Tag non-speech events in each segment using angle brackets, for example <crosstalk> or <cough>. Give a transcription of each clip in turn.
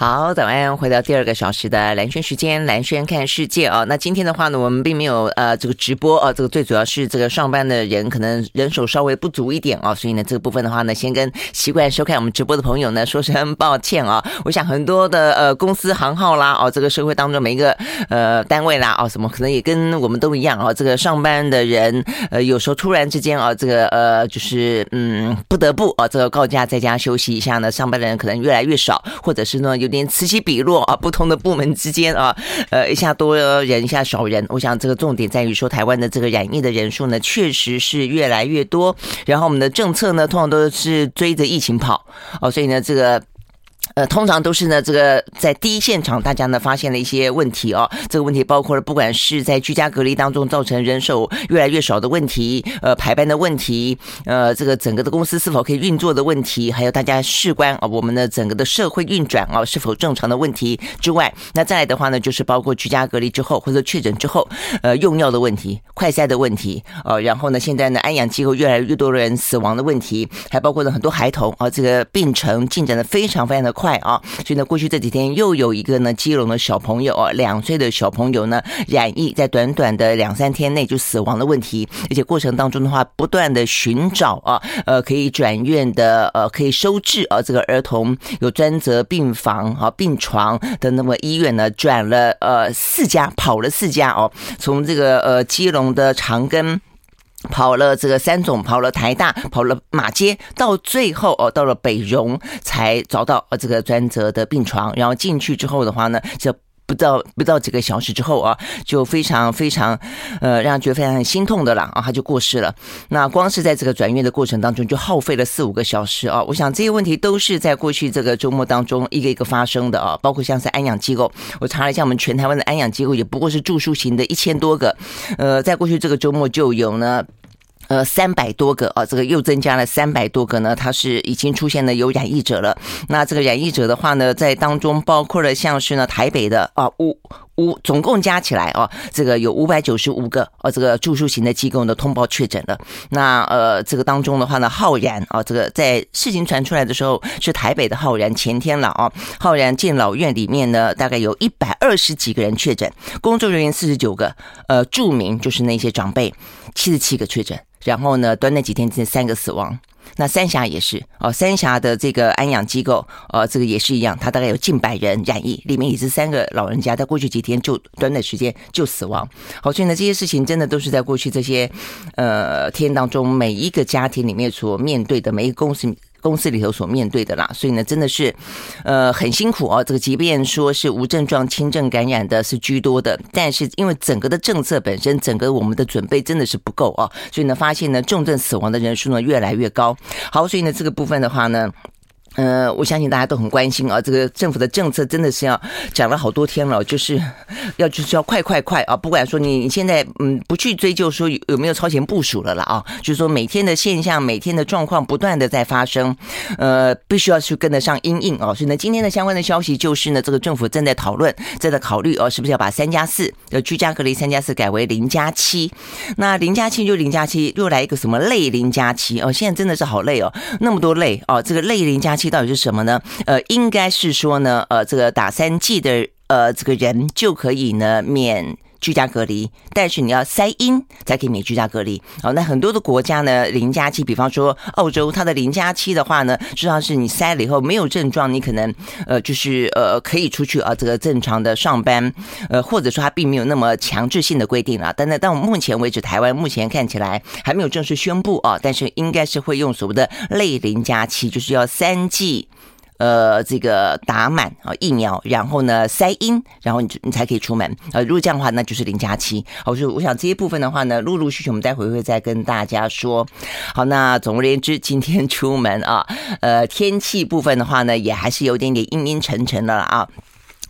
好，早安，回到第二个小时的蓝轩时间，蓝轩看世界啊。那今天的话呢，我们并没有呃这个直播啊，这个最主要是这个上班的人可能人手稍微不足一点啊，所以呢，这个部分的话呢，先跟习惯收看我们直播的朋友呢说声抱歉啊。我想很多的呃公司行号啦，哦，这个社会当中每一个呃单位啦，哦，什么可能也跟我们都一样啊，这个上班的人呃有时候突然之间啊，这个呃就是嗯不得不啊，这个告假在家休息一下呢，上班的人可能越来越少，或者是呢有。连此起彼落啊，不同的部门之间啊，呃，一下多人，一下少人。我想这个重点在于说，台湾的这个染疫的人数呢，确实是越来越多。然后我们的政策呢，通常都是追着疫情跑哦，所以呢，这个。呃，通常都是呢，这个在第一现场，大家呢发现了一些问题哦。这个问题包括了，不管是在居家隔离当中造成人手越来越少的问题，呃，排班的问题，呃，这个整个的公司是否可以运作的问题，还有大家事关啊，我们的整个的社会运转啊是否正常的问题之外，那再来的话呢，就是包括居家隔离之后或者确诊之后，呃，用药的问题、快筛的问题，呃，然后呢，现在呢，安养机构越来越多的人死亡的问题，还包括了很多孩童啊，这个病程进展的非常非常的快。啊！所以呢，过去这几天又有一个呢，基隆的小朋友啊，两岁的小朋友呢染疫，在短短的两三天内就死亡的问题，而且过程当中的话，不断的寻找啊，呃，可以转院的，呃，可以收治啊，这个儿童有专责病房啊、病床的那么医院呢，转了呃四家，跑了四家哦，从这个呃基隆的长庚。跑了这个三种，跑了台大，跑了马街，到最后哦，到了北荣才找到呃这个专责的病床，然后进去之后的话呢，就。不到不到几个小时之后啊，就非常非常，呃，让人觉得非常很心痛的了啊，他就过世了。那光是在这个转院的过程当中，就耗费了四五个小时啊。我想这些问题都是在过去这个周末当中一个一个发生的啊，包括像是安养机构，我查了一下，我们全台湾的安养机构也不过是住宿型的一千多个，呃，在过去这个周末就有呢。呃，三百多个啊，这个又增加了三百多个呢，它是已经出现了有染疫者了。那这个染疫者的话呢，在当中包括了像是呢台北的啊五五，总共加起来哦，这个有五百九十五个哦，这个住宿型的机构呢通报确诊了。那呃，这个当中的话呢，浩然啊，这个在事情传出来的时候是台北的浩然，前天了啊，浩然敬老院里面呢，大概有一百二十几个人确诊，工作人员四十九个，呃，住民就是那些长辈七十七个确诊。然后呢，短短几天之内三个死亡，那三峡也是哦，三峡的这个安养机构，呃，这个也是一样，它大概有近百人染疫，里面也是三个老人家，在过去几天就短短时间就死亡。好，所以呢，这些事情真的都是在过去这些呃天当中，每一个家庭里面所面对的，每一个公司。公司里头所面对的啦，所以呢，真的是，呃，很辛苦哦。这个即便说是无症状轻症感染的是居多的，但是因为整个的政策本身，整个我们的准备真的是不够啊，所以呢，发现呢，重症死亡的人数呢越来越高。好，所以呢，这个部分的话呢。呃，我相信大家都很关心啊，这个政府的政策真的是要讲了好多天了，就是 <laughs> 要就是要快快快啊！不管说你你现在嗯不去追究说有没有超前部署了啦啊，就是说每天的现象、每天的状况不断的在发生，呃，必须要去跟得上因应啊。所以呢，今天的相关的消息就是呢，这个政府正在讨论，正在考虑哦，是不是要把三加四的居家隔离三加四改为零加七？那零加七就零加七，又来一个什么类零加七哦？现在真的是好累哦，那么多类哦，这个类零加七。到底是什么呢？呃，应该是说呢，呃，这个打三剂的呃这个人就可以呢免居家隔离，但是你要筛阴才可以免居家隔离。哦，那很多的国家呢，零加七，比方说澳洲，它的零加七的话呢，实际上是你筛了以后没有症状，你可能呃就是呃可以出去啊，这个正常的上班，呃或者说它并没有那么强制性的规定啊。但是到目前为止，台湾目前看起来还没有正式宣布啊，但是应该是会用所谓的类零加七，就是要三剂。呃，这个打满啊疫苗，然后呢塞阴，然后你你才可以出门。呃，如果这样的话，那就是零加七。好，所以我想这些部分的话呢，陆陆续续我们待会会再跟大家说。好，那总而言之，今天出门啊，呃，天气部分的话呢，也还是有点点阴阴沉沉的了啊。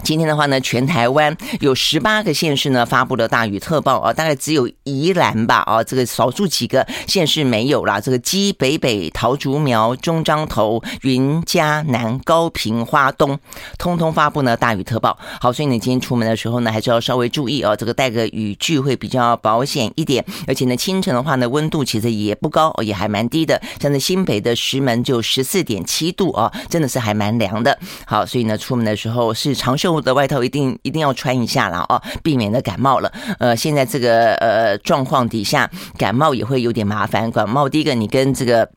今天的话呢，全台湾有十八个县市呢发布了大雨特报啊，大概只有宜兰吧啊，这个少数几个县市没有啦。这个基北北、桃竹苗、中彰投、云嘉南、高屏、花东，通通发布呢大雨特报。好，所以你今天出门的时候呢，还是要稍微注意哦，这个带个雨具会比较保险一点。而且呢，清晨的话呢，温度其实也不高，也还蛮低的。像在新北的石门就十四点七度啊，真的是还蛮凉的。好，所以呢，出门的时候是长袖。的外套一定一定要穿一下了哦，避免的感冒了。呃，现在这个呃状况底下，感冒也会有点麻烦。感冒第一个，你跟这个。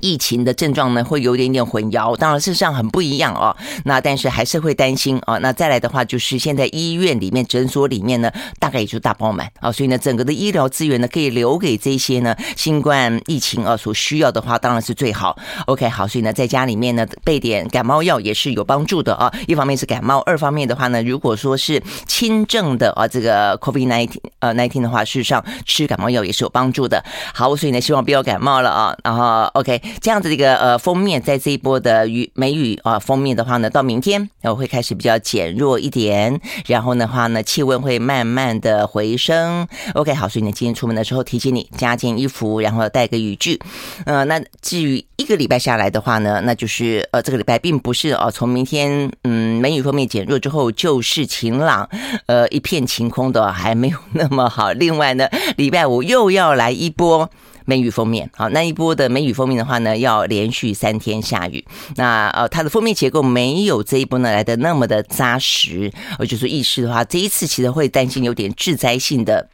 疫情的症状呢，会有点点混淆，当然事实上很不一样哦。那但是还是会担心啊。那再来的话，就是现在医院里面、诊所里面呢，大概也就大爆满啊。所以呢，整个的医疗资源呢，可以留给这些呢新冠疫情啊所需要的话，当然是最好。OK，好，所以呢，在家里面呢备点感冒药也是有帮助的啊。一方面是感冒，二方面的话呢，如果说是轻症的啊，这个 COVID nineteen 呃19的话，事实上吃感冒药也是有帮助的。好，所以呢，希望不要感冒了啊。然后 OK。<laughs> 这样子的一个呃封面，在这一波的雨梅雨啊封面的话呢，到明天我会开始比较减弱一点，然后的话呢，气温会慢慢的回升。OK，好，所以呢，今天出门的时候提醒你加件衣服，然后带个雨具。呃，那至于一个礼拜下来的话呢，那就是呃这个礼拜并不是哦，从明天嗯梅雨封面减弱之后就是晴朗，呃一片晴空的还没有那么好。另外呢，礼拜五又要来一波。梅雨封面，好，那一波的梅雨封面的话呢，要连续三天下雨。那呃，它的封面结构没有这一波呢来的那么的扎实，呃，就是意识的话，这一次其实会担心有点致灾性的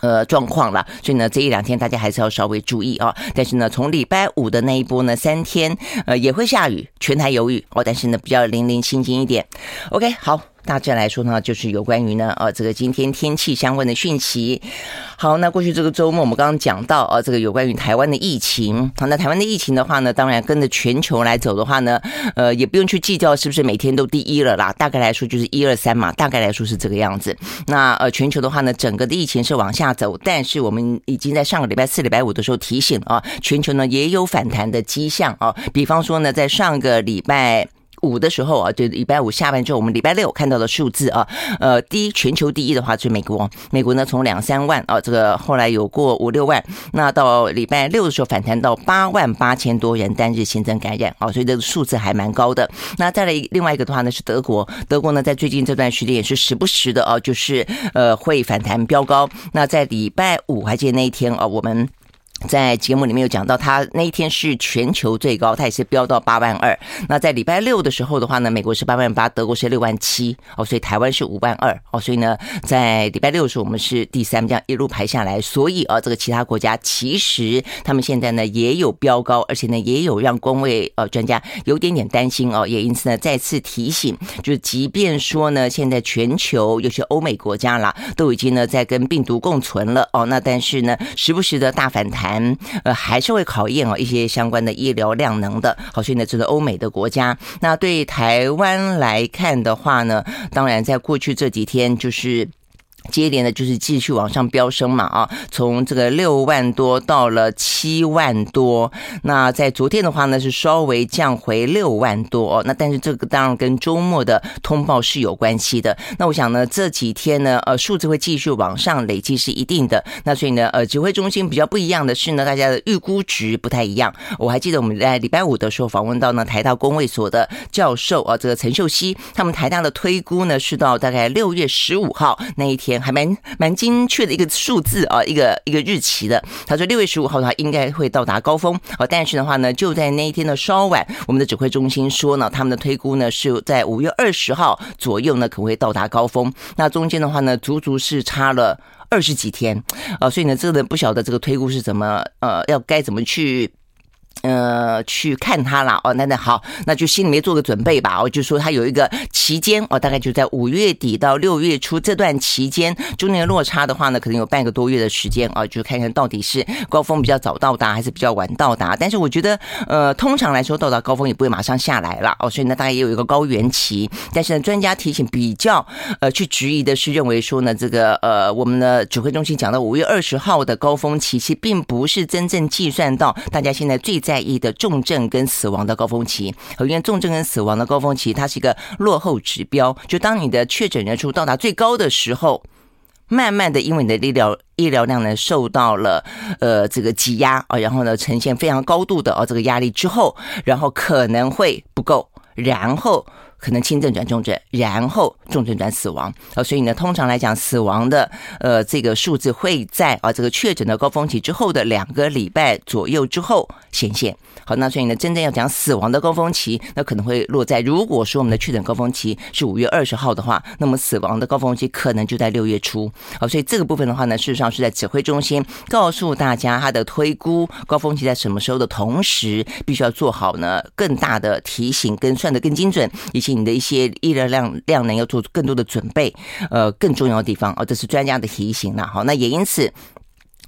呃状况了。所以呢，这一两天大家还是要稍微注意啊。但是呢，从礼拜五的那一波呢，三天呃也会下雨，全台有雨哦，但是呢比较零零星星一点。OK，好。大致来说呢，就是有关于呢，呃，这个今天天气相关的讯息。好，那过去这个周末我们刚刚讲到，呃，这个有关于台湾的疫情。好，那台湾的疫情的话呢，当然跟着全球来走的话呢，呃，也不用去计较是不是每天都第一了啦。大概来说就是一二三嘛，大概来说是这个样子。那呃，全球的话呢，整个的疫情是往下走，但是我们已经在上个礼拜四、礼拜五的时候提醒啊，全球呢也有反弹的迹象啊。比方说呢，在上个礼拜。五的时候啊，就礼拜五下班之后，我们礼拜六看到的数字啊，呃，第一全球第一的话是美国，美国呢从两三万啊，这个后来有过五六万，那到礼拜六的时候反弹到八万八千多人单日新增感染啊，所以这个数字还蛮高的。那再来另外一个的话呢是德国，德国呢在最近这段时间也是时不时的啊，就是呃会反弹飙高。那在礼拜五还记得那一天啊，我们。在节目里面有讲到，它那一天是全球最高，它也是飙到八万二。那在礼拜六的时候的话呢，美国是八万八，德国是六万七哦，所以台湾是五万二哦。所以呢，在礼拜六的时候我们是第三，这样一路排下来。所以啊，这个其他国家其实他们现在呢也有飙高，而且呢也有让公卫呃专家有点点担心哦，也因此呢再次提醒，就是即便说呢现在全球有些欧美国家啦都已经呢在跟病毒共存了哦，那但是呢时不时的大反弹。呃，还是会考验哦一些相关的医疗量能的。好，所以呢，这个欧美的国家，那对台湾来看的话呢，当然在过去这几天就是。接连的就是继续往上飙升嘛啊，从这个六万多到了七万多，那在昨天的话呢是稍微降回六万多哦，那但是这个当然跟周末的通报是有关系的。那我想呢这几天呢呃数字会继续往上累积是一定的。那所以呢呃指挥中心比较不一样的是呢大家的预估值不太一样。我还记得我们在礼拜五的时候访问到呢台大公卫所的教授啊这个陈秀熙，他们台大的推估呢是到大概六月十五号那一天。还蛮蛮精确的一个数字啊，一个一个日期的。他说六月十五号的话应该会到达高峰哦，但是的话呢，就在那一天的稍晚，我们的指挥中心说呢，他们的推估呢是在五月二十号左右呢可能会到达高峰。那中间的话呢，足足是差了二十几天啊，所以呢，这个不晓得这个推估是怎么呃，要该怎么去。呃，去看他了哦，那那好，那就心里面做个准备吧。我就说他有一个期间哦，大概就在五月底到六月初这段期间，中间落差的话呢，可能有半个多月的时间啊，就看看到底是高峰比较早到达还是比较晚到达。但是我觉得，呃，通常来说到达高峰也不会马上下来了哦，所以呢，大概也有一个高原期。但是呢，专家提醒比较呃去质疑的是，认为说呢，这个呃，我们的指挥中心讲到五月二十号的高峰期，其实并不是真正计算到大家现在最在。意的重症跟死亡的高峰期。因为重症跟死亡的高峰期，它是一个落后指标。就当你的确诊人数到达最高的时候，慢慢的，因为你的医疗医疗量呢受到了呃这个挤压啊，然后呢呈现非常高度的啊这个压力之后，然后可能会不够，然后。可能轻症转重症，然后重症转死亡啊，所以呢，通常来讲，死亡的呃这个数字会在啊这个确诊的高峰期之后的两个礼拜左右之后显现。好，那所以呢，真正要讲死亡的高峰期，那可能会落在如果说我们的确诊高峰期是五月二十号的话，那么死亡的高峰期可能就在六月初。好，所以这个部分的话呢，事实上是在指挥中心告诉大家他的推估高峰期在什么时候的同时，必须要做好呢更大的提醒跟算得更精准，以你的一些医疗量量能要做更多的准备。呃，更重要的地方哦，这是专家的提醒了。好，那也因此。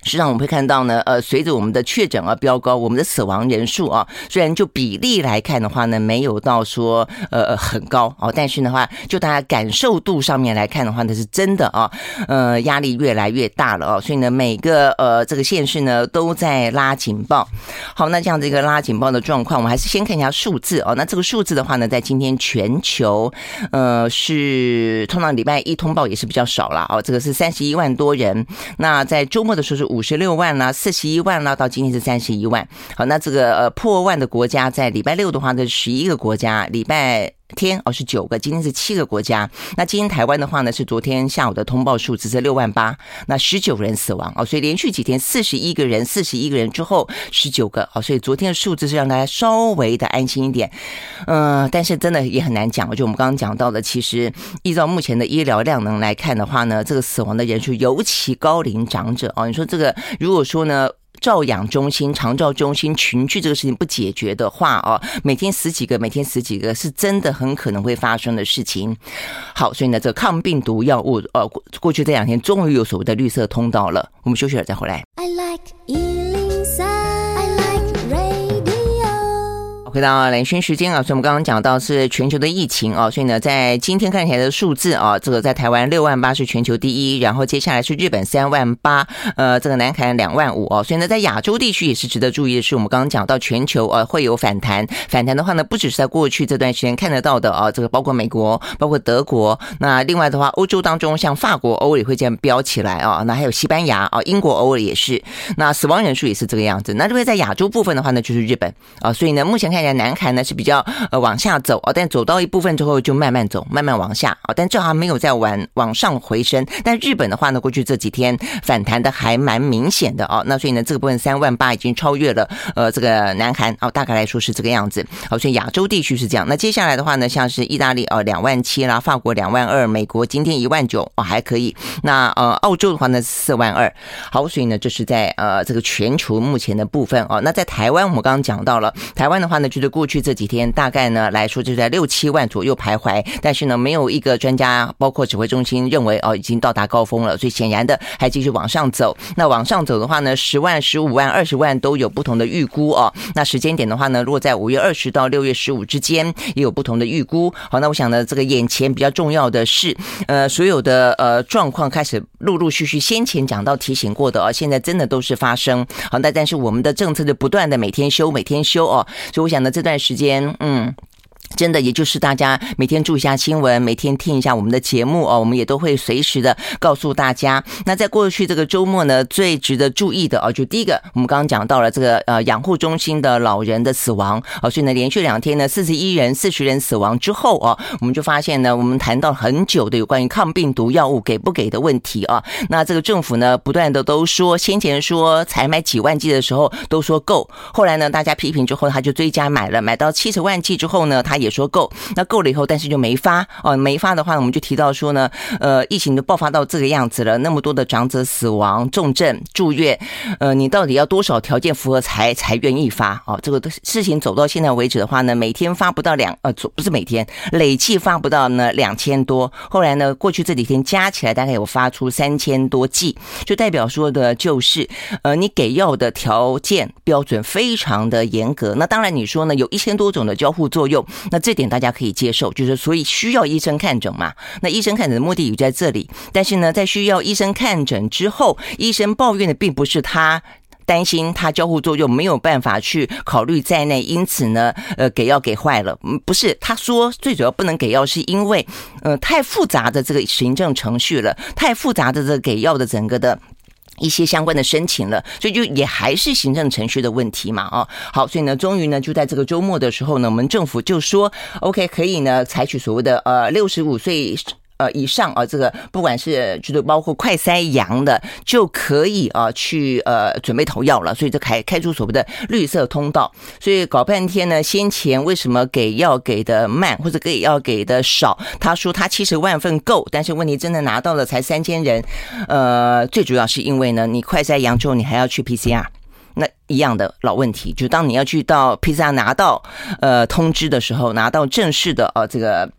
实际上我们会看到呢，呃，随着我们的确诊而飙高，我们的死亡人数啊，虽然就比例来看的话呢，没有到说呃很高哦，但是的话，就大家感受度上面来看的话呢，是真的啊，呃，压力越来越大了哦，所以呢，每个呃这个县市呢都在拉警报。好，那这样这个拉警报的状况，我们还是先看一下数字哦。那这个数字的话呢，在今天全球呃是通常礼拜一通报也是比较少了哦，这个是三十一万多人。那在周末的时候是。五五十六万啦，四十一万啦，到今天是三十一万。好，那这个呃破万的国家，在礼拜六的话呢，十一个国家，礼拜天哦是九个，今天是七个国家。那今天台湾的话呢，是昨天下午的通报数字是六万八，那十九人死亡哦，所以连续几天四十一个人，四十一个人之后十九个哦，所以昨天的数字是让大家稍微的安心一点。嗯、但是真的也很难讲，就我们刚刚讲到的，其实依照目前的医疗量能来看的话呢，这个死亡的人数尤其高龄长者哦，你说这个如果说呢？照养中心、长照中心群聚这个事情不解决的话哦，每天十几个，每天十几个，是真的很可能会发生的事情。好，所以呢，这个抗病毒药物，呃，过去这两天终于有所谓的绿色通道了。我们休息了再回来。I like 回到兰萱时间啊，所以我们刚刚讲到是全球的疫情啊，所以呢，在今天看起来的数字啊，这个在台湾六万八是全球第一，然后接下来是日本三万八，呃，这个南韩两万五哦，所以呢，在亚洲地区也是值得注意的是，我们刚刚讲到全球呃会有反弹，反弹的话呢，不只是在过去这段时间看得到的啊，这个包括美国，包括德国，那另外的话，欧洲当中像法国偶尔也会这样飙起来啊，那还有西班牙啊，英国偶尔也是，那死亡人数也是这个样子。那如果在亚洲部分的话呢，就是日本啊，所以呢，目前看。看起来南韩呢是比较呃往下走哦，但走到一部分之后就慢慢走，慢慢往下哦，但这还没有再往往上回升。但日本的话呢，过去这几天反弹的还蛮明显的哦，那所以呢，这个部分三万八已经超越了呃这个南韩哦，大概来说是这个样子。好，所以亚洲地区是这样。那接下来的话呢，像是意大利哦两万七啦，法国两万二，美国今天一万九哦还可以。那呃澳洲的话呢四万二。好，所以呢这是在呃这个全球目前的部分哦。那在台湾我们刚刚讲到了，台湾的话呢。就是过去这几天，大概呢来说，就在六七万左右徘徊。但是呢，没有一个专家，包括指挥中心认为哦，已经到达高峰了。所以显然的，还继续往上走。那往上走的话呢，十万、十五万、二十万都有不同的预估哦。那时间点的话呢，如果在五月二十到六月十五之间，也有不同的预估。好，那我想呢，这个眼前比较重要的是，呃，所有的呃状况开始陆陆续续，先前讲到提醒过的哦，现在真的都是发生。好，那但是我们的政策就不断的每天修，每天修哦。所以我想。那这段时间，嗯。真的，也就是大家每天注意一下新闻，每天听一下我们的节目哦，我们也都会随时的告诉大家。那在过去这个周末呢，最值得注意的哦，就第一个，我们刚刚讲到了这个呃养护中心的老人的死亡哦，所以呢，连续两天呢，四十一人、四十人死亡之后哦，我们就发现呢，我们谈到很久的有关于抗病毒药物给不给的问题啊。那这个政府呢，不断的都说，先前说才买几万剂的时候都说够，后来呢，大家批评之后，他就追加买了，买到七十万剂之后呢，他。也说够，那够了以后，但是就没发哦，没发的话，我们就提到说呢，呃，疫情都爆发到这个样子了，那么多的长者死亡、重症住院，呃，你到底要多少条件符合才才愿意发？哦，这个事情走到现在为止的话呢，每天发不到两呃，不是每天累计发不到呢两千多，后来呢，过去这几天加起来大概有发出三千多剂，就代表说的就是，呃，你给药的条件标准非常的严格。那当然你说呢，有一千多种的交互作用。那这点大家可以接受，就是所以需要医生看诊嘛。那医生看诊的目的也在这里，但是呢，在需要医生看诊之后，医生抱怨的并不是他担心他交互作用没有办法去考虑在内，因此呢，呃，给药给坏了。嗯，不是，他说最主要不能给药，是因为呃太复杂的这个行政程序了，太复杂的这个给药的整个的。一些相关的申请了，所以就也还是行政程序的问题嘛，啊，好，所以呢，终于呢，就在这个周末的时候呢，我们政府就说，OK，可以呢，采取所谓的呃六十五岁。呃，以上啊，这个不管是就是包括快筛阳的，就可以啊去呃准备投药了，所以就开开出所谓的绿色通道。所以搞半天呢，先前为什么给药给的慢，或者给药给的少？他说他七十万份够，但是问题真的拿到了才三千人。呃，最主要是因为呢，你快筛阳之后，你还要去 PCR，那一样的老问题，就当你要去到 PCR 拿到呃通知的时候，拿到正式的呃这个。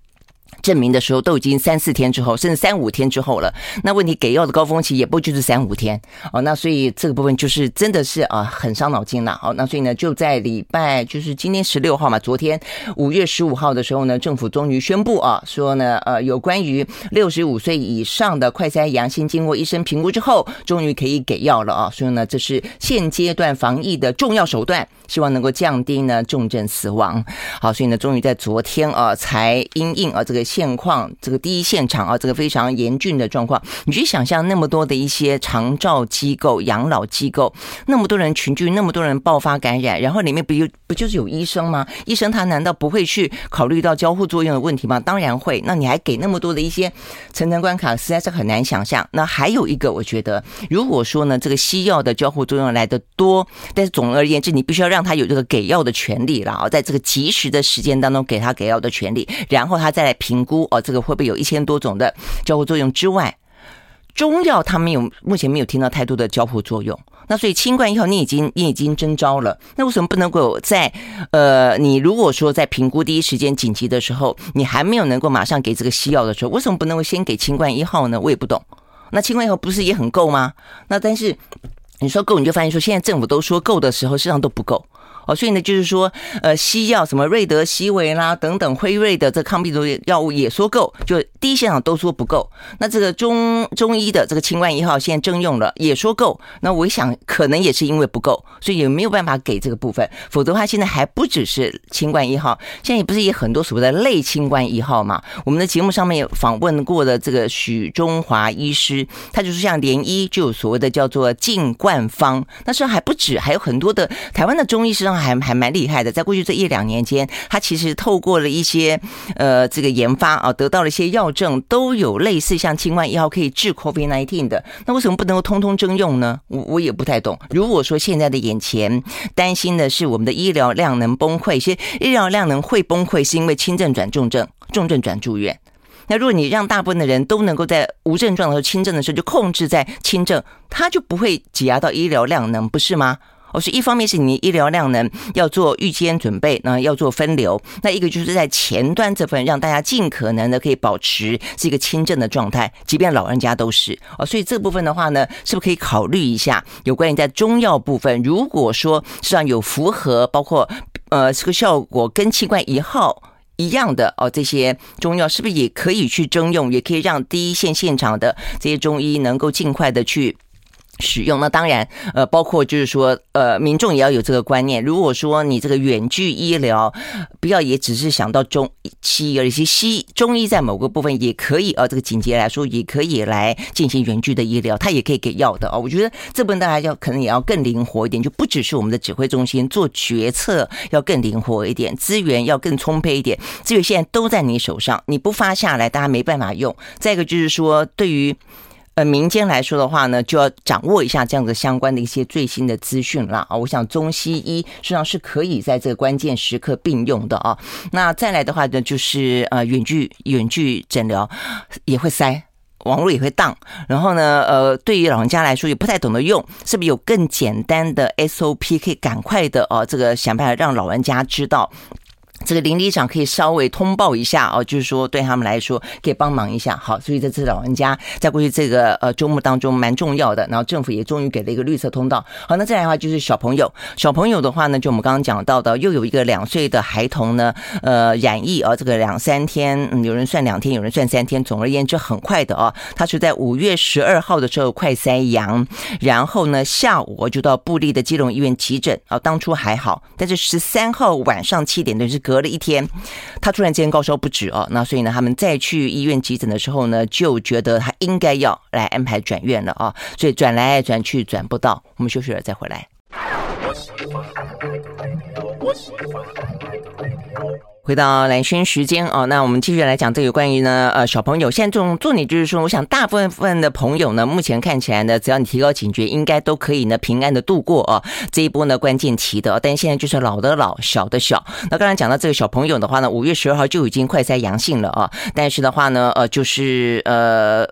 证明的时候都已经三四天之后，甚至三五天之后了。那问题给药的高峰期也不就是三五天哦。那所以这个部分就是真的是啊很伤脑筋了。好，那所以呢就在礼拜就是今天十六号嘛，昨天五月十五号的时候呢，政府终于宣布啊说呢呃有关于六十五岁以上的快筛阳性经过医生评估之后，终于可以给药了啊。所以呢这是现阶段防疫的重要手段，希望能够降低呢重症死亡。好，所以呢终于在昨天啊才因应啊这个。现况，这个第一现场啊，这个非常严峻的状况，你去想象那么多的一些长照机构、养老机构，那么多人群聚，那么多人爆发感染，然后里面不就不就是有医生吗？医生他难道不会去考虑到交互作用的问题吗？当然会。那你还给那么多的一些层层关卡，实在是很难想象。那还有一个，我觉得，如果说呢，这个西药的交互作用来得多，但是总而言之，你必须要让他有这个给药的权利了啊，在这个及时的时间当中给他给药的权利，然后他再来评。评估哦，这个会不会有一千多种的交互作用之外，中药它没有，目前没有听到太多的交互作用。那所以清冠一号你已经你已经征召了，那为什么不能够在呃，你如果说在评估第一时间紧急的时候，你还没有能够马上给这个西药的时候，为什么不能够先给清冠一号呢？我也不懂。那清冠一号不是也很够吗？那但是你说够，你就发现说现在政府都说够的时候，实际上都不够。哦，所以呢，就是说，呃，西药什么瑞德西韦啦等等，辉瑞的这抗病毒药物也说够，就第一现场都说不够。那这个中中医的这个清冠一号现在征用了，也说够。那我想可能也是因为不够，所以也没有办法给这个部分。否则的话，现在还不只是清冠一号，现在也不是也很多所谓的类清冠一号嘛？我们的节目上面有访问过的这个许中华医师，他就是像联医就有所谓的叫做净冠方，那时候还不止，还有很多的台湾的中医师上。还还蛮厉害的，在过去这一两年间，他其实透过了一些呃这个研发啊，得到了一些药证，都有类似像清冠一号可以治 COVID-19 的。那为什么不能够通通征用呢？我我也不太懂。如果说现在的眼前担心的是我们的医疗量能崩溃，其实医疗量能会崩溃，是因为轻症转重症，重症转住院。那如果你让大部分的人都能够在无症状的时候、轻症的时候就控制在轻症，他就不会挤压到医疗量能，不是吗？哦，是一方面是你医疗量能要做预先准备，那要做分流；那一个就是在前端这份，让大家尽可能的可以保持这个轻症的状态，即便老人家都是哦。所以这部分的话呢，是不是可以考虑一下？有关于在中药部分，如果说实际上有符合，包括呃这个效果跟清冠一号一样的哦，这些中药是不是也可以去征用？也可以让第一线现场的这些中医能够尽快的去。使用，那当然，呃，包括就是说，呃，民众也要有这个观念。如果说你这个远距医疗，不要也只是想到中西医，而且西中医在某个部分也可以啊，这个紧急来说也可以来进行远距的医疗，它也可以给药的啊。我觉得这部分大家要可能也要更灵活一点，就不只是我们的指挥中心做决策要更灵活一点，资源要更充沛一点，资源现在都在你手上，你不发下来，大家没办法用。再一个就是说，对于。民间来说的话呢，就要掌握一下这样的相关的一些最新的资讯了啊。我想中西医实际上是可以在这个关键时刻并用的啊。那再来的话呢，就是呃远距远距诊疗也会塞，网络也会当。然后呢，呃，对于老人家来说也不太懂得用，是不是有更简单的 SOP 可以赶快的啊？这个想办法让老人家知道。这个邻里长可以稍微通报一下哦，就是说对他们来说可以帮忙一下。好，所以这次老人家在过去这个呃周末当中蛮重要的，然后政府也终于给了一个绿色通道。好，那再来的话就是小朋友，小朋友的话呢，就我们刚刚讲到的，又有一个两岁的孩童呢，呃，染疫啊，这个两三天，嗯，有人算两天，有人算三天，总而言之很快的哦。他是在五月十二号的时候快塞阳，然后呢下午就到部立的基隆医院急诊啊，当初还好，但是十三号晚上七点，就是隔了一天，他突然间高烧不止哦，那所以呢，他们再去医院急诊的时候呢，就觉得他应该要来安排转院了啊，所以转来转去转不到，我们休息了再回来。回到蓝轩时间哦，那我们继续来讲这个关于呢，呃，小朋友现在这种重点就是说，我想大部分的朋友呢，目前看起来呢，只要你提高警觉，应该都可以呢平安的度过哦这一波呢关键期的。但现在就是老的老，小的小。那刚才讲到这个小朋友的话呢，五月十二号就已经快筛阳性了啊，但是的话呢，呃，就是呃，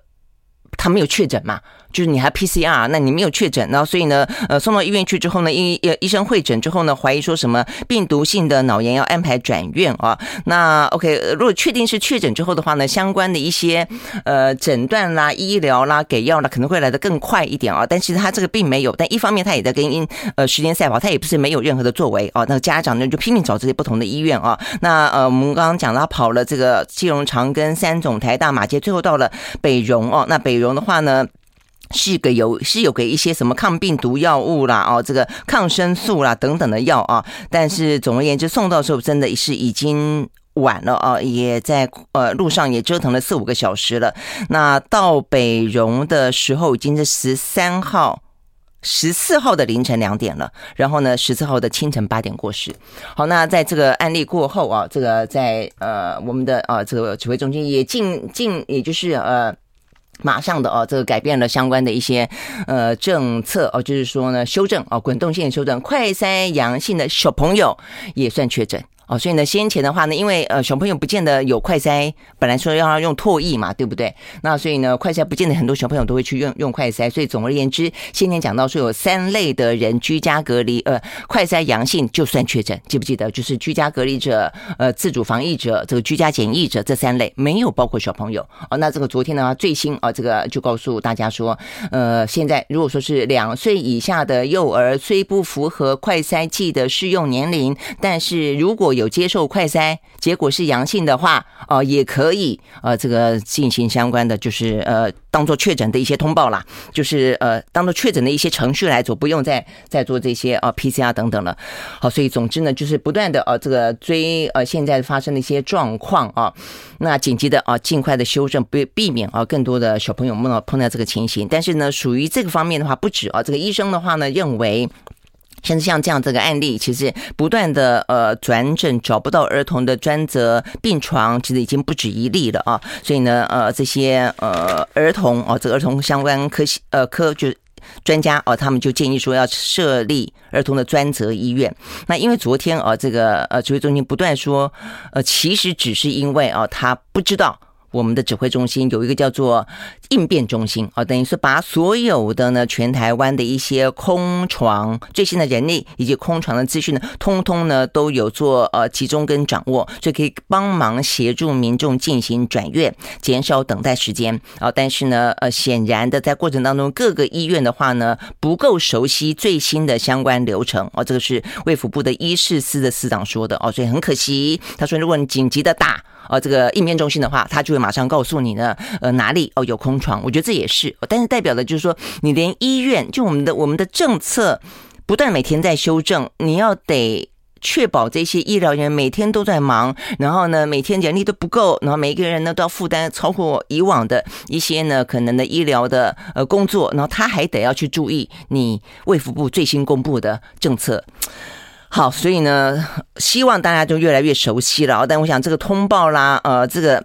他没有确诊嘛。就是你还 PCR，那你没有确诊，然后所以呢，呃，送到医院去之后呢，医呃医生会诊之后呢，怀疑说什么病毒性的脑炎要安排转院啊。那 OK，如果确定是确诊之后的话呢，相关的一些呃诊断啦、医疗啦、给药啦，可能会来得更快一点啊。但其实他这个并没有，但一方面他也在跟因呃时间赛跑，他也不是没有任何的作为啊。那家长呢就拼命找这些不同的医院啊。那呃我们刚刚讲到他跑了这个基隆长庚、三总、台大、马偕，最后到了北荣哦。那北荣的话呢？是个有是有给一些什么抗病毒药物啦，哦，这个抗生素啦等等的药啊，但是总而言之，送到时候真的是已经晚了啊，也在呃路上也折腾了四五个小时了。那到北荣的时候已经是十三号、十四号的凌晨两点了，然后呢，十四号的清晨八点过世。好，那在这个案例过后啊，这个在呃我们的啊这个指挥中心也进进，也就是呃。马上的哦，这个改变了相关的一些呃政策哦，就是说呢，修正哦，滚动性修正，快筛阳性的小朋友也算确诊。哦，所以呢，先前的话呢，因为呃小朋友不见得有快筛，本来说要用唾液嘛，对不对？那所以呢，快筛不见得很多小朋友都会去用用快筛，所以总而言之，先前讲到说有三类的人居家隔离，呃，快筛阳性就算确诊，记不记得？就是居家隔离者、呃自主防疫者、这个居家检疫者这三类，没有包括小朋友。哦，那这个昨天呢，最新啊，这个就告诉大家说，呃，现在如果说是两岁以下的幼儿，虽不符合快筛剂的适用年龄，但是如果有接受快筛，结果是阳性的话，哦、也可以，呃，这个进行相关的，就是呃，当做确诊的一些通报啦，就是呃，当做确诊的一些程序来做，不用再再做这些呃 PCR 等等了。好，所以总之呢，就是不断的呃，这个追呃现在发生的一些状况啊，那紧急的啊，尽快的修正，避避免啊更多的小朋友碰到碰到这个情形。但是呢，属于这个方面的话，不止啊，这个医生的话呢，认为。像像这样这个案例，其实不断的呃转诊找不到儿童的专责病床，其实已经不止一例了啊。所以呢，呃这些呃儿童哦，这个儿童相关科呃科就专家哦，他们就建议说要设立儿童的专责医院。那因为昨天啊，这个呃指挥中心不断说，呃其实只是因为啊他不知道。我们的指挥中心有一个叫做应变中心啊，等于是把所有的呢全台湾的一些空床最新的人力以及空床的资讯呢，通通呢都有做呃集中跟掌握，所以可以帮忙协助民众进行转院，减少等待时间啊。但是呢，呃，显然的在过程当中，各个医院的话呢不够熟悉最新的相关流程哦，这个是卫福部的医事司的司长说的哦，所以很可惜，他说如果你紧急的打。呃，这个应变中心的话，他就会马上告诉你呢，呃，哪里哦有空床。我觉得这也是，但是代表的就是说，你连医院就我们的我们的政策不断每天在修正，你要得确保这些医疗人员每天都在忙，然后呢，每天人力都不够，然后每一个人呢都要负担超过以往的一些呢可能的医疗的呃工作，然后他还得要去注意你卫福部最新公布的政策。好，所以呢，希望大家就越来越熟悉了。但我想这个通报啦，呃，这个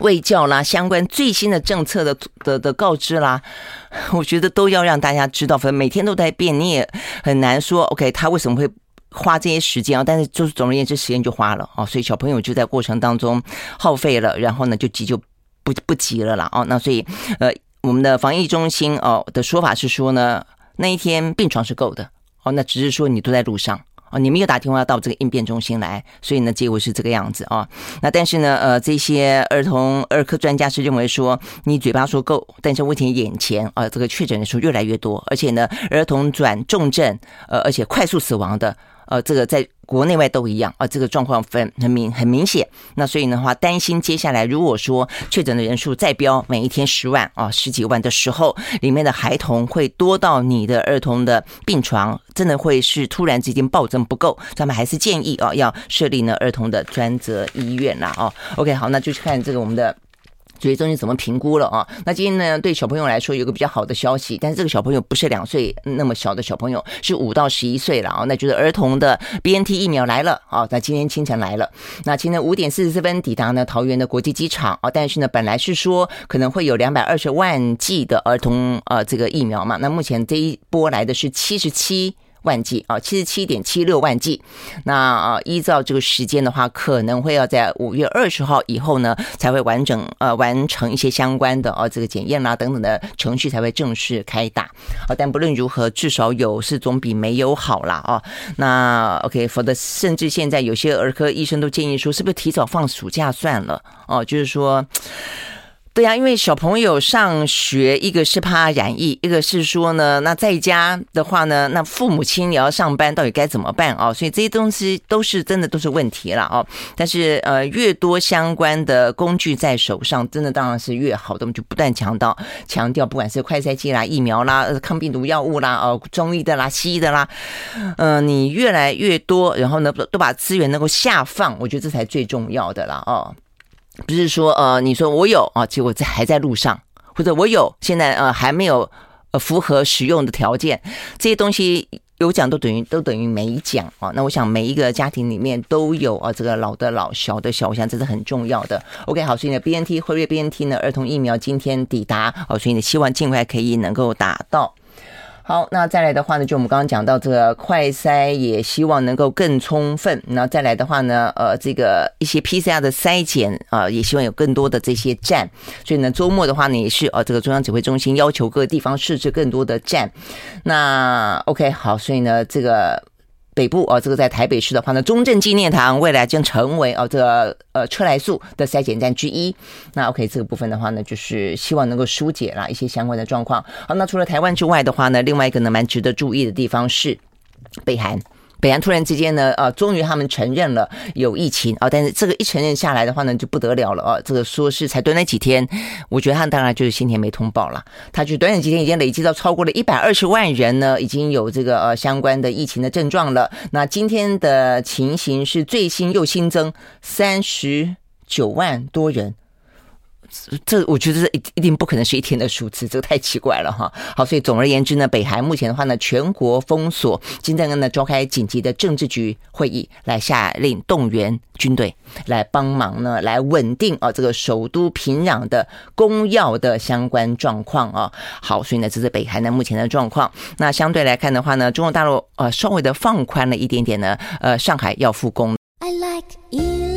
卫教啦，相关最新的政策的的的告知啦，我觉得都要让大家知道。反正每天都在变，你也很难说。OK，他为什么会花这些时间啊？但是就是总而言之，时间就花了哦。所以小朋友就在过程当中耗费了，然后呢，就急就不不急了啦。哦。那所以呃，我们的防疫中心哦的说法是说呢，那一天病床是够的哦，那只是说你都在路上。哦，你们又打电话到这个应变中心来，所以呢，结果是这个样子啊。那但是呢，呃，这些儿童儿科专家是认为说，你嘴巴说够，但是问题眼前啊，这个确诊人数越来越多，而且呢，儿童转重症，呃，而且快速死亡的。呃，这个在国内外都一样啊，这个状况分很明很明显。那所以的话，担心接下来如果说确诊的人数再飙，每一天十万啊，十几万的时候，里面的孩童会多到你的儿童的病床，真的会是突然之间暴增不够。咱们还是建议啊，要设立呢儿童的专责医院啦。哦。OK，好，那就去看这个我们的。所以中心怎么评估了啊？那今天呢，对小朋友来说有个比较好的消息，但是这个小朋友不是两岁那么小的小朋友，是五到十一岁了啊。那就是儿童的 BNT 疫苗来了啊，在今天清晨来了。那今天五点四十四分抵达呢桃园的国际机场啊，但是呢，本来是说可能会有两百二十万剂的儿童呃这个疫苗嘛，那目前这一波来的是七十七。万剂啊，七十七点七六万剂。那啊，依照这个时间的话，可能会要在五月二十号以后呢，才会完整呃完成一些相关的啊这个检验啦等等的程序，才会正式开打啊。但不论如何，至少有是总比没有好啦啊。那 OK，否则甚至现在有些儿科医生都建议说，是不是提早放暑假算了哦？就是说。对呀，因为小朋友上学，一个是怕染疫，一个是说呢，那在家的话呢，那父母亲也要上班，到底该怎么办啊？所以这些东西都是真的都是问题了哦。但是呃，越多相关的工具在手上，真的当然是越好的。我们就不断强调强调，不管是快筛剂啦、疫苗啦、抗病毒药物啦、哦中医的啦、西医的啦，嗯、你越来越多，然后呢，都把资源能够下放，我觉得这才最重要的啦哦。不是说呃，你说我有啊，结果在还在路上，或者我有现在呃还没有呃符合使用的条件，这些东西有奖都等于都等于没奖啊。那我想每一个家庭里面都有啊，这个老的老小的小，我想这是很重要的。OK，好，所以呢，BNT 辉瑞 BNT 呢儿童疫苗今天抵达哦，所以呢希望尽快可以能够打到。好，那再来的话呢，就我们刚刚讲到这个快筛，也希望能够更充分。那再来的话呢，呃，这个一些 PCR 的筛检啊、也希望有更多的这些站。所以呢，周末的话呢，也是呃，这个中央指挥中心要求各个地方设置更多的站。那 OK，好，所以呢，这个。北部哦，这个在台北市的话呢，中正纪念堂未来将成为哦这个呃车来素的筛检站之一。那 OK，这个部分的话呢，就是希望能够疏解啦一些相关的状况。好，那除了台湾之外的话呢，另外一个呢蛮值得注意的地方是北韩。北洋突然之间呢，呃，终于他们承认了有疫情啊，但是这个一承认下来的话呢，就不得了了啊。这个说是才短短几天，我觉得他当然就是先前没通报了，他就短短几天已经累积到超过了一百二十万人呢，已经有这个呃相关的疫情的症状了。那今天的情形是最新又新增三十九万多人。这我觉得这一一定不可能是一天的数字，这个太奇怪了哈。好，所以总而言之呢，北韩目前的话呢，全国封锁，金正恩呢召开紧急的政治局会议，来下令动员军队来帮忙呢，来稳定啊这个首都平壤的公要的相关状况啊。好，所以呢，这是北韩的目前的状况。那相对来看的话呢，中国大陆呃稍微的放宽了一点点呢，呃，上海要复工。I like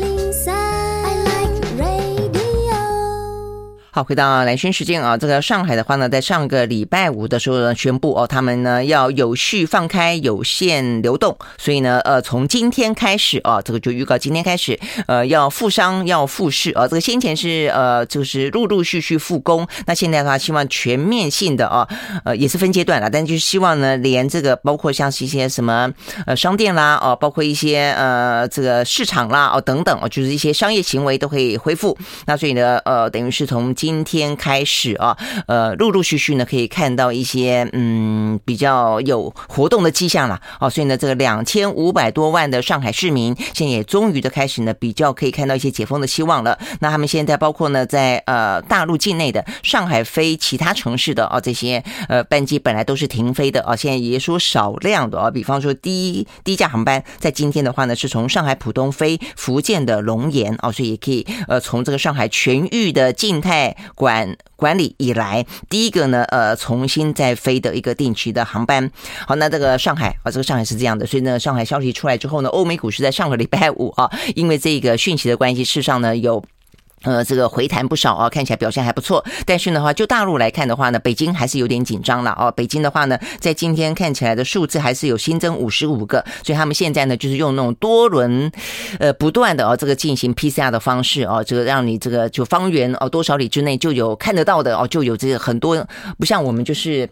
好，回到蓝轩时间啊，这个上海的话呢，在上个礼拜五的时候呢，宣布哦，他们呢要有序放开有限流动，所以呢，呃，从今天开始啊，这个就预告今天开始，呃，要复商要复市啊，这个先前是呃，就是陆陆续续复工，那现在的话，希望全面性的啊，呃，也是分阶段了，但就是希望呢，连这个包括像是一些什么呃商店啦，哦，包括一些呃这个市场啦，哦等等哦，就是一些商业行为都可以恢复，那所以呢，呃，等于是从今天开始啊，呃，陆陆续续呢可以看到一些嗯比较有活动的迹象了哦，所以呢，这个两千五百多万的上海市民现在也终于的开始呢比较可以看到一些解封的希望了。那他们现在包括呢在呃大陆境内的上海飞其他城市的啊这些呃班机本来都是停飞的啊，现在也说少量的啊，比方说低低价航班在今天的话呢是从上海浦东飞福建的龙岩啊，所以也可以呃从这个上海全域的静态。管管理以来，第一个呢，呃，重新再飞的一个定期的航班。好，那这个上海啊，这个上海是这样的，所以呢，上海消息出来之后呢，欧美股市在上个礼拜五啊，因为这个讯息的关系，事实上呢有。呃，这个回弹不少啊，看起来表现还不错。但是的话，就大陆来看的话呢，北京还是有点紧张了哦。北京的话呢，在今天看起来的数字还是有新增五十五个，所以他们现在呢，就是用那种多轮，呃，不断的哦，这个进行 PCR 的方式哦，这个让你这个就方圆哦多少里之内就有看得到的哦，就有这个很多，不像我们就是。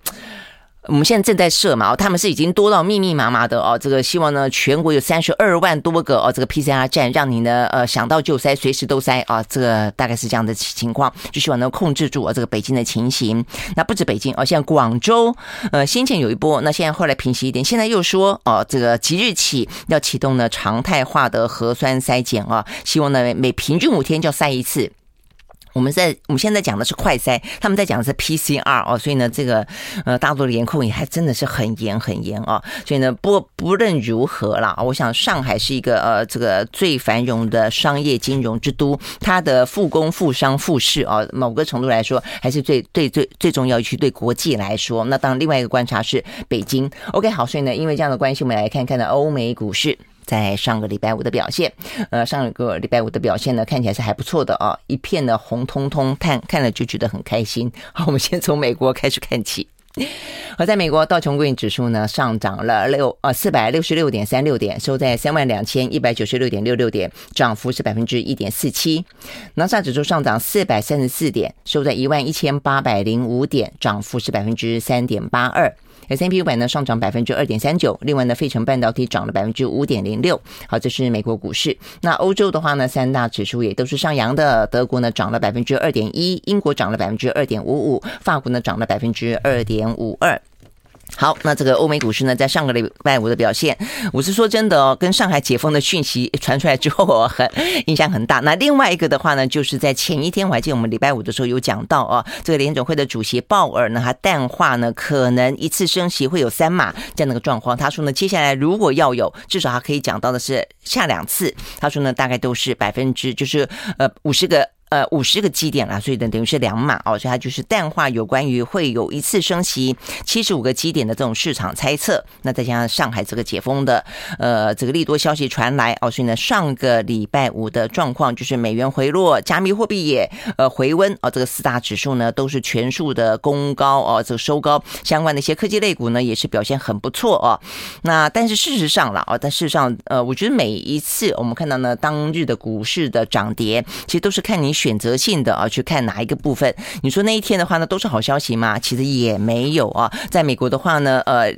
我们现在正在设嘛，他们是已经多到密密麻麻的哦。这个希望呢，全国有三十二万多个哦，这个 PCR 站，让你呢呃想到就筛，随时都筛啊。这个大概是这样的情况，就希望能控制住啊这个北京的情形。那不止北京哦，像广州呃先前有一波，那现在后来平息一点，现在又说哦，这个即日起要启动呢常态化的核酸筛检啊，希望呢每平均五天就要筛一次。我们在我们现在讲的是快筛，他们在讲的是 PCR 哦，所以呢，这个呃大陆的严控也还真的是很严很严哦，所以呢，不不论如何啦，我想上海是一个呃这个最繁荣的商业金融之都，它的复工复商复市哦，某个程度来说还是最最最最重要，去对国际来说。那当然，另外一个观察是北京。OK，好，所以呢，因为这样的关系，我们来看看呢欧美股市。在上个礼拜五的表现，呃，上个礼拜五的表现呢，看起来是还不错的啊，一片的红彤彤，看看了就觉得很开心。<laughs> 好，我们先从美国开始看起。而在美国道琼工业指数呢上涨了六呃四百六十六点三六点，收在三万两千一百九十六点六六点，涨幅是百分之一点四七。纳斯达克指数上涨四百三十四点，收在一万一千八百零五点，涨幅是百分之三点八二。S&P 五百呢上涨百分之二点三九，另外呢，费城半导体涨了百分之五点零六。好，这是美国股市。那欧洲的话呢，三大指数也都是上扬的。德国呢涨了百分之二点一，英国涨了百分之二点五五，法国呢涨了百分之二点五二。好，那这个欧美股市呢，在上个礼拜五的表现，我是说真的哦，跟上海解封的讯息传出来之后，很影响很大。那另外一个的话呢，就是在前一天，我还记得我们礼拜五的时候有讲到哦，这个联总会的主席鲍尔呢，他淡化呢，可能一次升息会有三码这样的一个状况。他说呢，接下来如果要有，至少他可以讲到的是下两次。他说呢，大概都是百分之就是呃五十个。呃，五十个基点啦，所以等，等于是两码哦，所以它就是淡化有关于会有一次升息七十五个基点的这种市场猜测。那再加上上海这个解封的呃这个利多消息传来哦，所以呢，上个礼拜五的状况就是美元回落，加密货币也呃回温哦，这个四大指数呢都是全数的攻高哦，这个收高，相关的一些科技类股呢也是表现很不错哦。那但是事实上了哦，但事实上呃，我觉得每一次我们看到呢当日的股市的涨跌，其实都是看你。选择性的啊，去看哪一个部分？你说那一天的话呢，都是好消息吗？其实也没有啊。在美国的话呢，呃。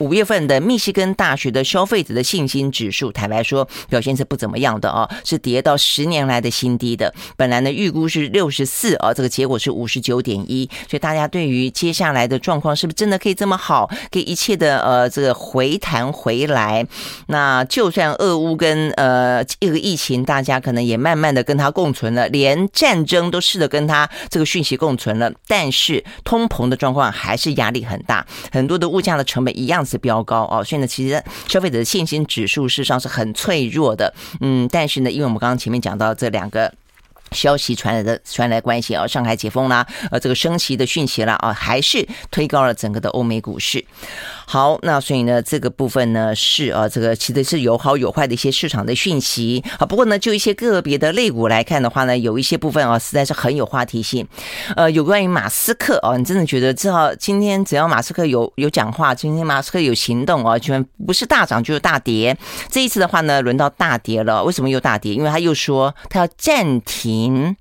五月份的密西根大学的消费者的信心指数，坦白说表现是不怎么样的哦，是跌到十年来的新低的。本来呢预估是六十四啊，这个结果是五十九点一，所以大家对于接下来的状况是不是真的可以这么好，给一切的呃这个回弹回来？那就算俄乌跟呃这个疫情，大家可能也慢慢的跟它共存了，连战争都试着跟它这个讯息共存了，但是通膨的状况还是压力很大，很多的物价的成本一样。是飙高哦，所以呢，其实消费者的信心指数事实上是很脆弱的，嗯，但是呢，因为我们刚刚前面讲到这两个。消息传来的传来关系啊，上海解封啦，呃，这个升息的讯息啦，啊，还是推高了整个的欧美股市。好，那所以呢，这个部分呢是啊，这个其实是有好有坏的一些市场的讯息啊。不过呢，就一些个别的类股来看的话呢，有一些部分啊，实在是很有话题性。呃，有关于马斯克啊，你真的觉得至少今天只要马斯克有有讲话，今天马斯克有行动啊，居然不是大涨就是大跌。这一次的话呢，轮到大跌了。为什么又大跌？因为他又说他要暂停。您，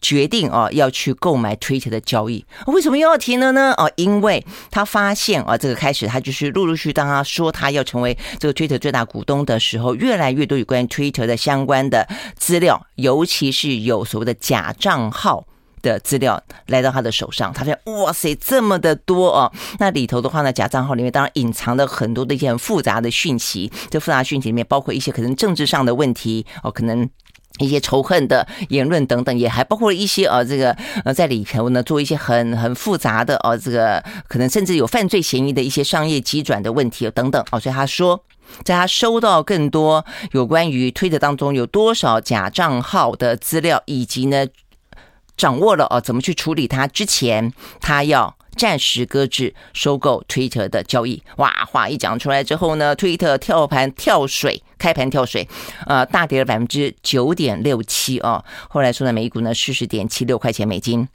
决定哦，要去购买 Twitter 的交易，为什么又要停了呢？哦，因为他发现啊，这个开始他就是陆陆续续，当他说他要成为这个 Twitter 最大股东的时候，越来越多有关 Twitter 的相关的资料，尤其是有所谓的假账号的资料来到他的手上，他发现哇塞，这么的多哦，那里头的话呢，假账号里面当然隐藏了很多的一些很复杂的讯息，这复杂讯息里面包括一些可能政治上的问题哦，可能。一些仇恨的言论等等，也还包括一些呃，这个呃，在里头呢做一些很很复杂的哦，这个可能甚至有犯罪嫌疑的一些商业机转的问题等等哦。所以他说，在他收到更多有关于推特当中有多少假账号的资料，以及呢掌握了哦怎么去处理它之前，他要暂时搁置收购 Twitter 的交易。哇，话一讲出来之后呢，Twitter 跳盘跳水，开盘跳水，呃，大跌了百分之九点六七哦。后来说呢，每股呢四十点七六块钱美金。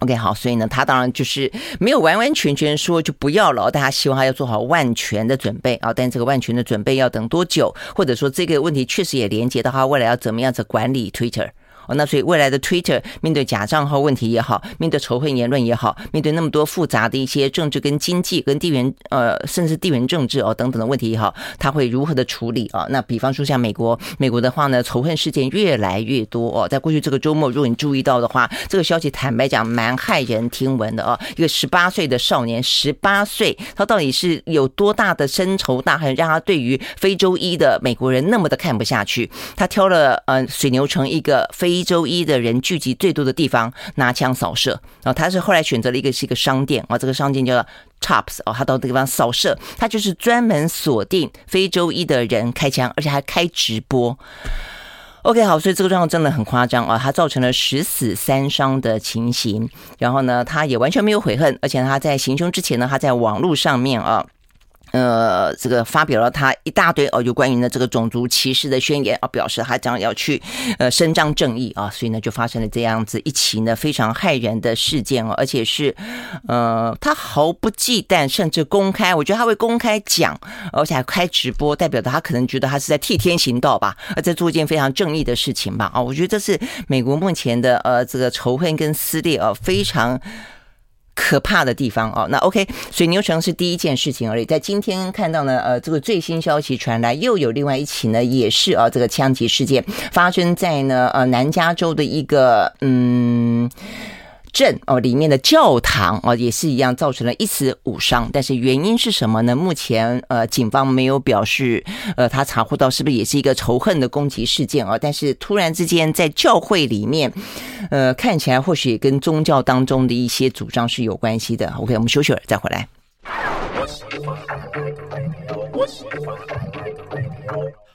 OK，好，所以呢，他当然就是没有完完全全说就不要了，大家希望他要做好万全的准备啊。但这个万全的准备要等多久，或者说这个问题确实也连接到他未来要怎么样子管理 Twitter。哦，那所以未来的 Twitter 面对假账号问题也好，面对仇恨言论也好，面对那么多复杂的一些政治跟经济跟地缘呃，甚至地缘政治哦等等的问题也好，他会如何的处理啊？那比方说像美国，美国的话呢，仇恨事件越来越多哦。在过去这个周末，如果你注意到的话，这个消息坦白讲蛮骇人听闻的哦。一个十八岁的少年，十八岁，他到底是有多大的深仇大恨，让他对于非洲裔的美国人那么的看不下去？他挑了呃水牛城一个非。非洲裔的人聚集最多的地方，拿枪扫射。然后他是后来选择了一个是一个商店啊，这个商店叫做 Tops 哦，他到这个地方扫射，他就是专门锁定非洲裔的人开枪，而且还开直播。OK，好，所以这个状况真的很夸张啊，他造成了十死三伤的情形。然后呢，他也完全没有悔恨，而且他在行凶之前呢，他在网络上面啊。呃，这个发表了他一大堆哦，有关于呢这个种族歧视的宣言啊，表示他将要去呃伸张正义啊，所以呢就发生了这样子一起呢非常骇人的事件哦，而且是呃他毫不忌惮，甚至公开，我觉得他会公开讲，而且还开直播，代表的他可能觉得他是在替天行道吧，而在做一件非常正义的事情吧啊，我觉得这是美国目前的呃这个仇恨跟撕裂啊非常。可怕的地方哦，那 OK，水牛城是第一件事情而已。在今天看到呢，呃，这个最新消息传来，又有另外一起呢，也是啊，这个枪击事件发生在呢，呃，南加州的一个嗯。镇哦，里面的教堂哦，也是一样，造成了一死五伤。但是原因是什么呢？目前呃，警方没有表示，呃，他查获到是不是也是一个仇恨的攻击事件啊？但是突然之间在教会里面，呃，看起来或许跟宗教当中的一些主张是有关系的。OK，我们休息会儿再回来。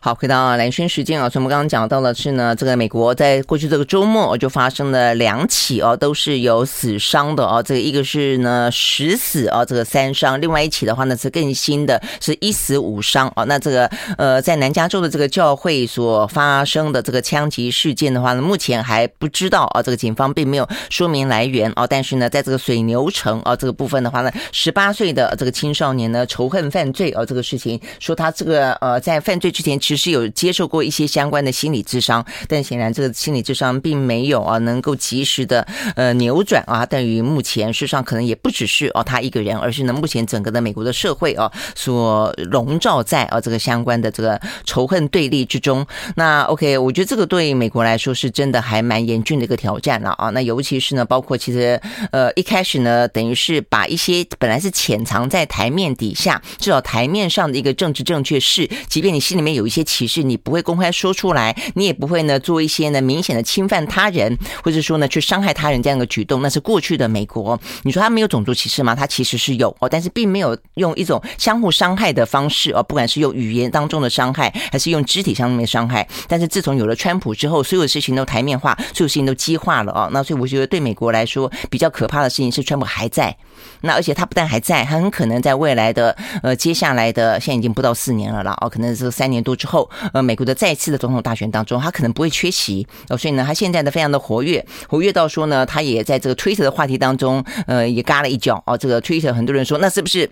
好，回到蓝轩时间啊，所以我们刚刚讲到的是呢，这个美国在过去这个周末就发生了两起哦，都是有死伤的哦。这个一个是呢十死哦，这个三伤；另外一起的话呢是更新的，是一死五伤哦。那这个呃，在南加州的这个教会所发生的这个枪击事件的话呢，目前还不知道啊，这个警方并没有说明来源哦。但是呢，在这个水牛城啊这个部分的话呢，十八岁的这个青少年呢仇恨犯罪哦，这个事情说他这个呃在犯罪之前。只是有接受过一些相关的心理智商，但显然这个心理智商并没有啊能够及时的呃扭转啊。等于目前事实上可能也不只是哦他一个人，而是呢目前整个的美国的社会啊所笼罩在啊这个相关的这个仇恨对立之中。那 OK，我觉得这个对美国来说是真的还蛮严峻的一个挑战了啊。那尤其是呢，包括其实呃一开始呢，等于是把一些本来是潜藏在台面底下，至少台面上的一个政治正确是，即便你心里面有一些。歧视你不会公开说出来，你也不会呢做一些呢明显的侵犯他人，或者说呢去伤害他人这样的举动，那是过去的美国。你说他没有种族歧视吗？他其实是有哦，但是并没有用一种相互伤害的方式哦，不管是用语言当中的伤害，还是用肢体上面的伤害。但是自从有了川普之后，所有的事情都台面化，所有事情都激化了哦。那所以我觉得对美国来说比较可怕的事情是川普还在，那而且他不但还在，他很可能在未来的呃接下来的现在已经不到四年了啦哦，可能是三年多之后。呃，美国的再次的总统大选当中，他可能不会缺席哦，所以呢，他现在呢非常的活跃，活跃到说呢，他也在这个 Twitter 的话题当中，呃，也嘎了一脚哦。这个 Twitter 很多人说，那是不是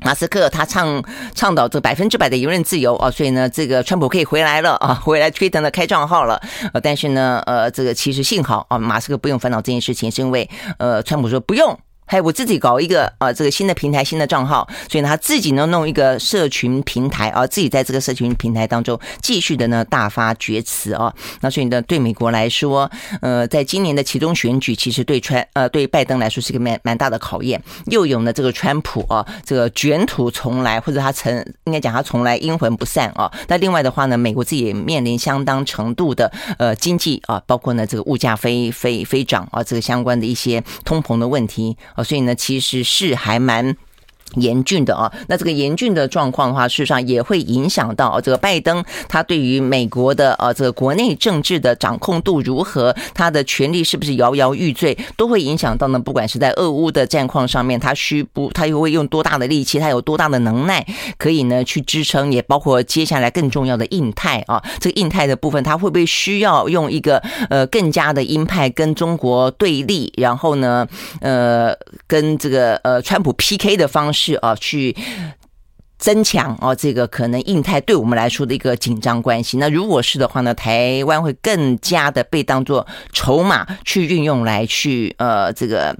马斯克他倡倡导这百分之百的言论自由哦？所以呢，这个川普可以回来了啊，回来 Twitter 的开账号了。呃，但是呢，呃，这个其实幸好啊，马斯克不用烦恼这件事情，是因为呃，川普说不用。还我自己搞一个啊，这个新的平台、新的账号，所以呢，他自己呢弄一个社群平台啊，自己在这个社群平台当中继续的呢大发厥词啊。那所以呢，对美国来说，呃，在今年的其中选举，其实对川呃对拜登来说是个蛮蛮大的考验。又有呢这个川普啊，这个卷土重来，或者他曾应该讲他从来阴魂不散啊。那另外的话呢，美国自己也面临相当程度的呃经济啊，包括呢这个物价飞飞飞涨啊，这个相关的一些通膨的问题。所以呢，其实是还蛮严峻的啊，那这个严峻的状况的话，事实上也会影响到这个拜登他对于美国的呃这个国内政治的掌控度如何，他的权力是不是摇摇欲坠，都会影响到呢。不管是在俄乌的战况上面，他需不他又会用多大的力气，他有多大的能耐可以呢去支撑，也包括接下来更重要的印太啊，这个印太的部分，他会不会需要用一个呃更加的鹰派跟中国对立，然后呢呃跟这个呃川普 PK 的方式。是啊，去增强哦，这个可能印太对我们来说的一个紧张关系。那如果是的话呢，台湾会更加的被当做筹码去运用来去呃这个。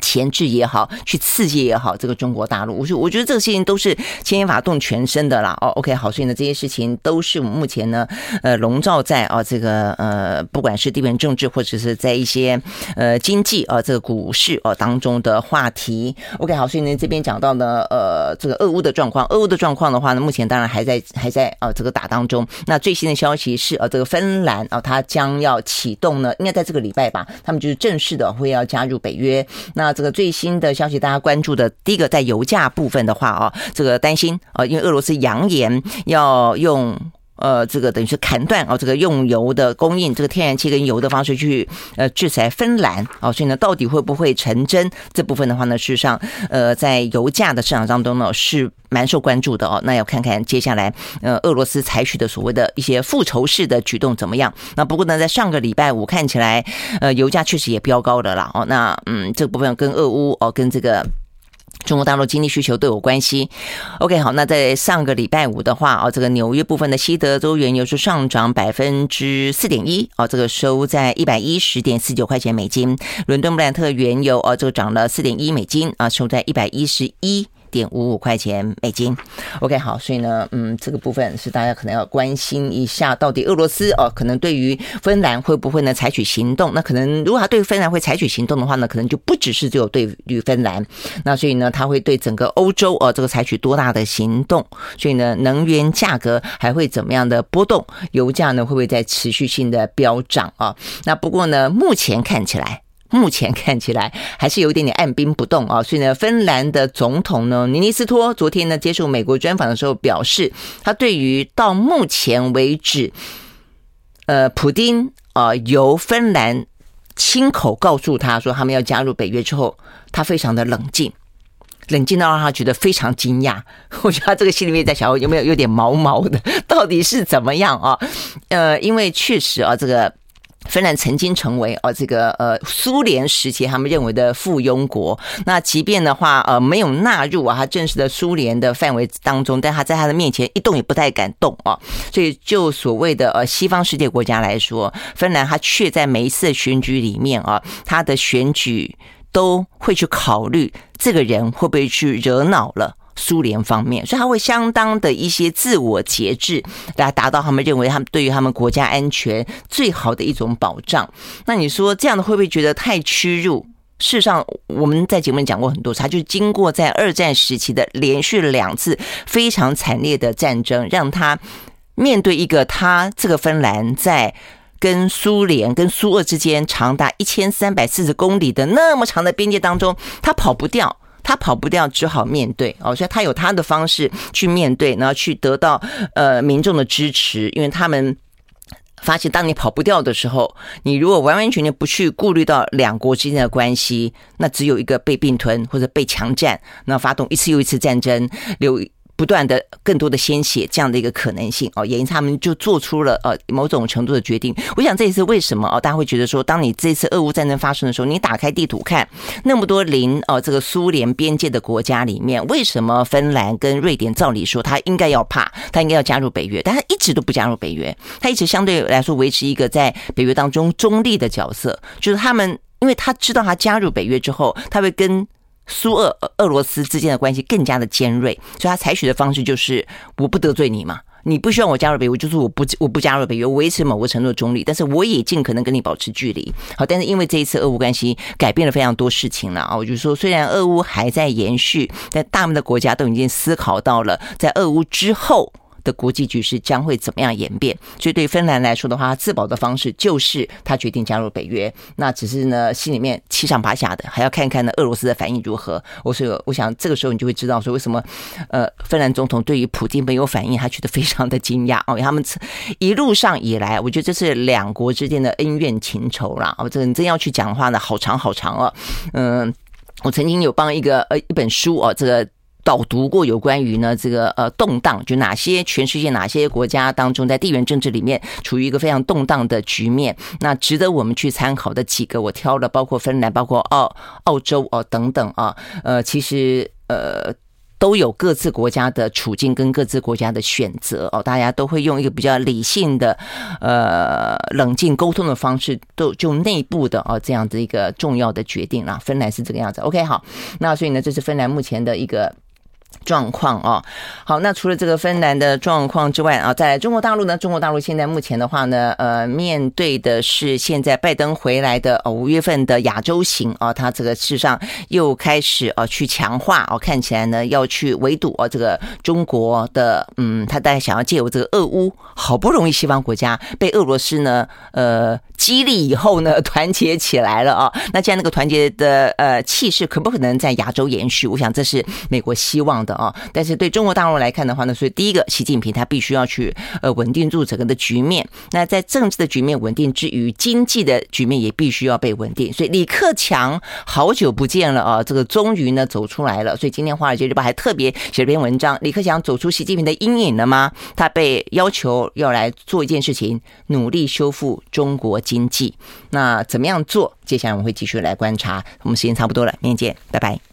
钳制也好，去刺激也好，这个中国大陆，我说，我觉得这个事情都是牵一发动全身的啦。哦，OK，好，所以呢，这些事情都是目前呢，呃，笼罩在啊这个呃，不管是地缘政治或者是在一些呃经济啊这个股市啊当中的话题。OK，好，所以呢，这边讲到呢，呃，这个俄乌的状况，俄乌的状况的话呢，目前当然还在还在啊这个打当中。那最新的消息是，呃，这个芬兰啊，它将要启动呢，应该在这个礼拜吧，他们就是正式的会要加入北约。那这个最新的消息，大家关注的第一个在油价部分的话啊，这个担心啊，因为俄罗斯扬言要用呃这个等于是砍断啊这个用油的供应，这个天然气跟油的方式去呃制裁芬兰啊，所以呢，到底会不会成真？这部分的话呢，事实上呃在油价的市场当中呢是。蛮受关注的哦，那要看看接下来，呃，俄罗斯采取的所谓的一些复仇式的举动怎么样？那不过呢，在上个礼拜五看起来，呃，油价确实也飙高的了哦。那嗯，这部分跟俄乌哦，跟这个中国大陆经济需求都有关系。OK，好，那在上个礼拜五的话哦，这个纽约部分的西德州原油是上涨百分之四点一哦，这个收在一百一十点四九块钱美金。伦敦布兰特原油哦，这个涨了四点一美金啊，收在一百一十一。点五五块钱美金，OK，好，所以呢，嗯，这个部分是大家可能要关心一下，到底俄罗斯哦，可能对于芬兰会不会呢采取行动？那可能如果他对芬兰会采取行动的话呢，可能就不只是只有对于芬兰，那所以呢，他会对整个欧洲哦，这个采取多大的行动？所以呢，能源价格还会怎么样的波动？油价呢会不会在持续性的飙涨啊？那不过呢，目前看起来。目前看起来还是有一点点按兵不动啊，所以呢，芬兰的总统呢，尼尼斯托昨天呢接受美国专访的时候表示，他对于到目前为止，呃，普丁啊由芬兰亲口告诉他说他们要加入北约之后，他非常的冷静，冷静到让他觉得非常惊讶。<laughs> 我觉得他这个心里面在想，有没有有点毛毛的，<laughs> 到底是怎么样啊？呃，因为确实啊，这个。芬兰曾经成为呃这个呃苏联时期他们认为的附庸国，那即便的话呃没有纳入啊他正式的苏联的范围当中，但他在他的面前一动也不太敢动啊，所以就所谓的呃西方世界国家来说，芬兰他却在每一次选举里面啊，他的选举都会去考虑这个人会不会去惹恼了。苏联方面，所以他会相当的一些自我节制，来达到他们认为他们对于他们国家安全最好的一种保障。那你说这样的会不会觉得太屈辱？事实上，我们在节目里讲过很多次，他就经过在二战时期的连续两次非常惨烈的战争，让他面对一个他这个芬兰在跟苏联、跟苏俄之间长达一千三百四十公里的那么长的边界当中，他跑不掉。他跑不掉，只好面对哦，所以他有他的方式去面对，然后去得到呃民众的支持，因为他们发现，当你跑不掉的时候，你如果完完全全不去顾虑到两国之间的关系，那只有一个被并吞或者被强占，那发动一次又一次战争，留。不断的更多的鲜血这样的一个可能性哦，也因此他们就做出了呃某种程度的决定。我想这一次为什么哦，大家会觉得说，当你这次俄乌战争发生的时候，你打开地图看那么多邻哦这个苏联边界的国家里面，为什么芬兰跟瑞典照理说他应该要怕，他应该要加入北约，但他一直都不加入北约，他一直相对来说维持一个在北约当中中立的角色，就是他们因为他知道他加入北约之后，他会跟。苏俄俄罗斯之间的关系更加的尖锐，所以他采取的方式就是我不得罪你嘛，你不需要我加入北约，就是我不我不加入北约，维持某个程度中立，但是我也尽可能跟你保持距离。好，但是因为这一次俄乌关系改变了非常多事情了啊，我就说虽然俄乌还在延续，但大部分的国家都已经思考到了在俄乌之后。国际局势将会怎么样演变。所以对芬兰来说的话，自保的方式就是他决定加入北约。那只是呢，心里面七上八下的，还要看看呢俄罗斯的反应如何。我说，我想这个时候你就会知道说为什么呃芬兰总统对于普京没有反应，他觉得非常的惊讶 <laughs> 哦。他们一路上以来，我觉得这是两国之间的恩怨情仇啦。哦，这你真要去讲的话呢，好长好长哦。嗯，我曾经有帮一个呃一本书哦，这个。导读过有关于呢这个呃动荡，就哪些全世界哪些国家当中，在地缘政治里面处于一个非常动荡的局面，那值得我们去参考的几个，我挑了，包括芬兰，包括澳澳洲哦等等啊，呃，其实呃都有各自国家的处境跟各自国家的选择哦，大家都会用一个比较理性的呃冷静沟通的方式，都就内部的哦这样子一个重要的决定啦。芬兰是这个样子，OK 好，那所以呢，这是芬兰目前的一个。状况啊，好，那除了这个芬兰的状况之外啊，在中国大陆呢，中国大陆现在目前的话呢，呃，面对的是现在拜登回来的五月份的亚洲行啊，他这个事实上又开始啊去强化哦，看起来呢要去围堵啊这个中国的，嗯，他大概想要借由这个俄乌，好不容易西方国家被俄罗斯呢，呃。激励以后呢，<laughs> 团结起来了啊！那这样那个团结的呃气势，可不可能在亚洲延续？我想这是美国希望的啊。但是对中国大陆来看的话呢，所以第一个，习近平他必须要去呃稳定住整个的局面。那在政治的局面稳定之余，经济的局面也必须要被稳定。所以李克强好久不见了啊，这个终于呢走出来了。所以今天《华尔街日报》还特别写了篇文章：李克强走出习近平的阴影了吗？他被要求要来做一件事情，努力修复中国经济，那怎么样做？接下来我们会继续来观察。我们时间差不多了，明天见，拜拜。